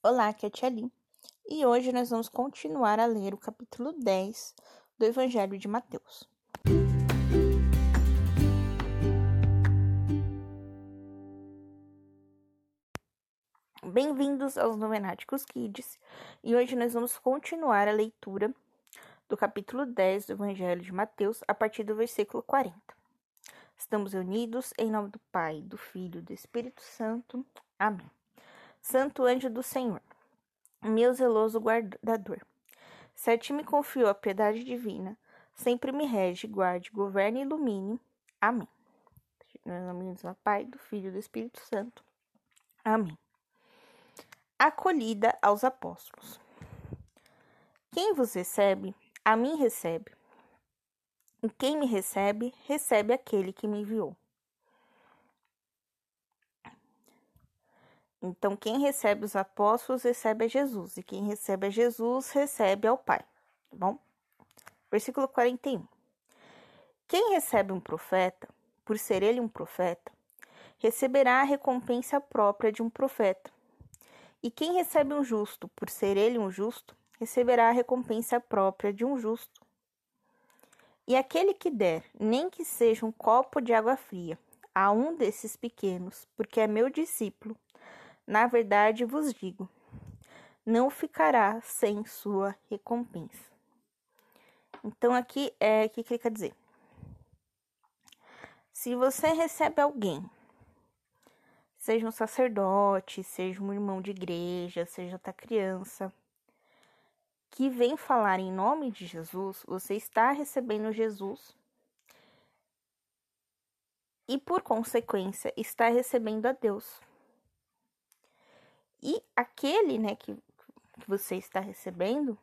Olá, aqui é a Tia Lin, e hoje nós vamos continuar a ler o capítulo 10 do Evangelho de Mateus. Bem-vindos aos Novenáticos Kids, e hoje nós vamos continuar a leitura do capítulo 10 do Evangelho de Mateus, a partir do versículo 40. Estamos unidos em nome do Pai, do Filho e do Espírito Santo. Amém. Santo anjo do Senhor, meu zeloso guardador, se a ti me confiou a piedade divina, sempre me rege, guarde, governe e ilumine. Amém. Em nome do Pai, do Filho e do Espírito Santo. Amém. Acolhida aos apóstolos. Quem vos recebe, a mim recebe. E quem me recebe, recebe aquele que me enviou. Então, quem recebe os apóstolos recebe a Jesus, e quem recebe a Jesus recebe ao Pai. Tá bom? Versículo 41. Quem recebe um profeta, por ser ele um profeta, receberá a recompensa própria de um profeta. E quem recebe um justo, por ser ele um justo, receberá a recompensa própria de um justo. E aquele que der, nem que seja um copo de água fria, a um desses pequenos, porque é meu discípulo, na verdade vos digo, não ficará sem sua recompensa. Então, aqui é o que ele quer dizer. Se você recebe alguém, seja um sacerdote, seja um irmão de igreja, seja outra criança, que vem falar em nome de Jesus, você está recebendo Jesus e, por consequência, está recebendo a Deus. E aquele, né, que, que você está recebendo,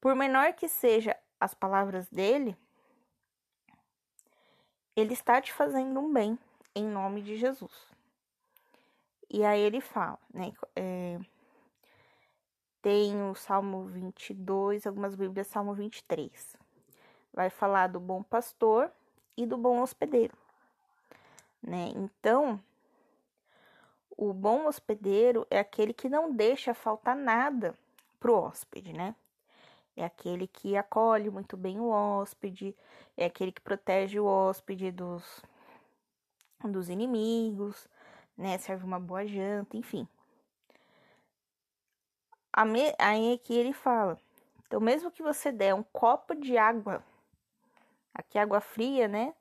por menor que seja as palavras dele, ele está te fazendo um bem em nome de Jesus. E aí ele fala, né? É, tem o Salmo 22, algumas Bíblias, Salmo 23. Vai falar do bom pastor e do bom hospedeiro, né? Então, o bom hospedeiro é aquele que não deixa faltar nada pro hóspede, né? É aquele que acolhe muito bem o hóspede, é aquele que protege o hóspede dos, dos inimigos, né? Serve uma boa janta, enfim. Aí aqui ele fala: então, mesmo que você der um copo de água, aqui água fria, né?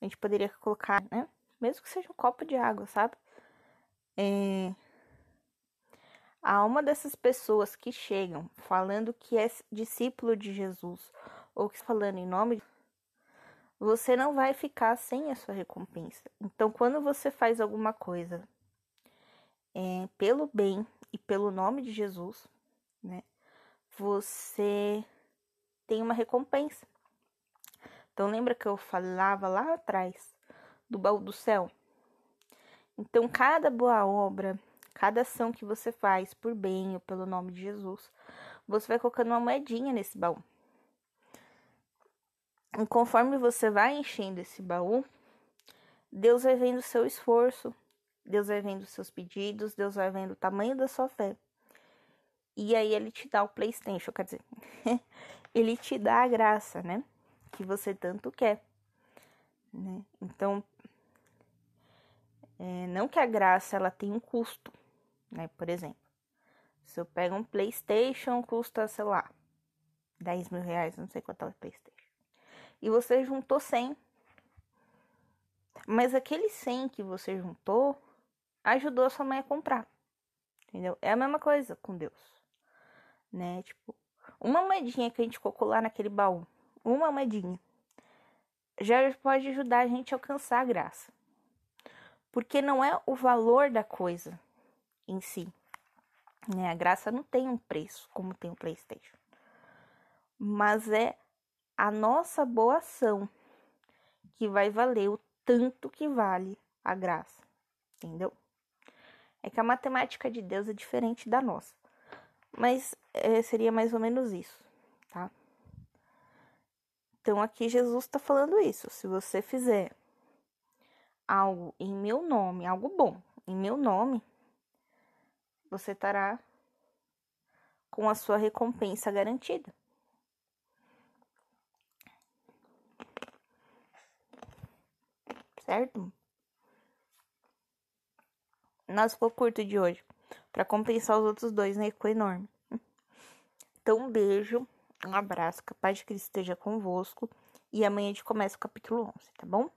A gente poderia colocar, né? Mesmo que seja um copo de água, sabe? É, a alma dessas pessoas que chegam falando que é discípulo de Jesus ou que falando em nome, você não vai ficar sem a sua recompensa. Então, quando você faz alguma coisa é, pelo bem e pelo nome de Jesus, né, você tem uma recompensa. Então, lembra que eu falava lá atrás do baú do céu? Então, cada boa obra, cada ação que você faz por bem ou pelo nome de Jesus, você vai colocando uma moedinha nesse baú. E conforme você vai enchendo esse baú, Deus vai vendo o seu esforço, Deus vai vendo os seus pedidos, Deus vai vendo o tamanho da sua fé. E aí ele te dá o PlayStation, quer dizer, ele te dá a graça, né? Que você tanto quer. Né? Então, é, não que a graça ela tenha um custo, né? Por exemplo, se eu pego um PlayStation, custa, sei lá, 10 mil reais, não sei quanto é o PlayStation. E você juntou 100. Mas aquele 100 que você juntou ajudou a sua mãe a comprar. Entendeu? É a mesma coisa com Deus. Né? Tipo, uma moedinha que a gente colocou lá naquele baú, uma moedinha, já pode ajudar a gente a alcançar a graça porque não é o valor da coisa em si. Né? A graça não tem um preço como tem o PlayStation, mas é a nossa boa ação que vai valer o tanto que vale a graça, entendeu? É que a matemática de Deus é diferente da nossa, mas é, seria mais ou menos isso, tá? Então aqui Jesus está falando isso. Se você fizer algo em meu nome, algo bom em meu nome, você estará com a sua recompensa garantida. Certo? Nossa, ficou curto de hoje. Para compensar os outros dois, né? Ficou enorme. Então, um beijo, um abraço, que a paz de Cristo esteja convosco. E amanhã a gente começa o capítulo 11, tá bom?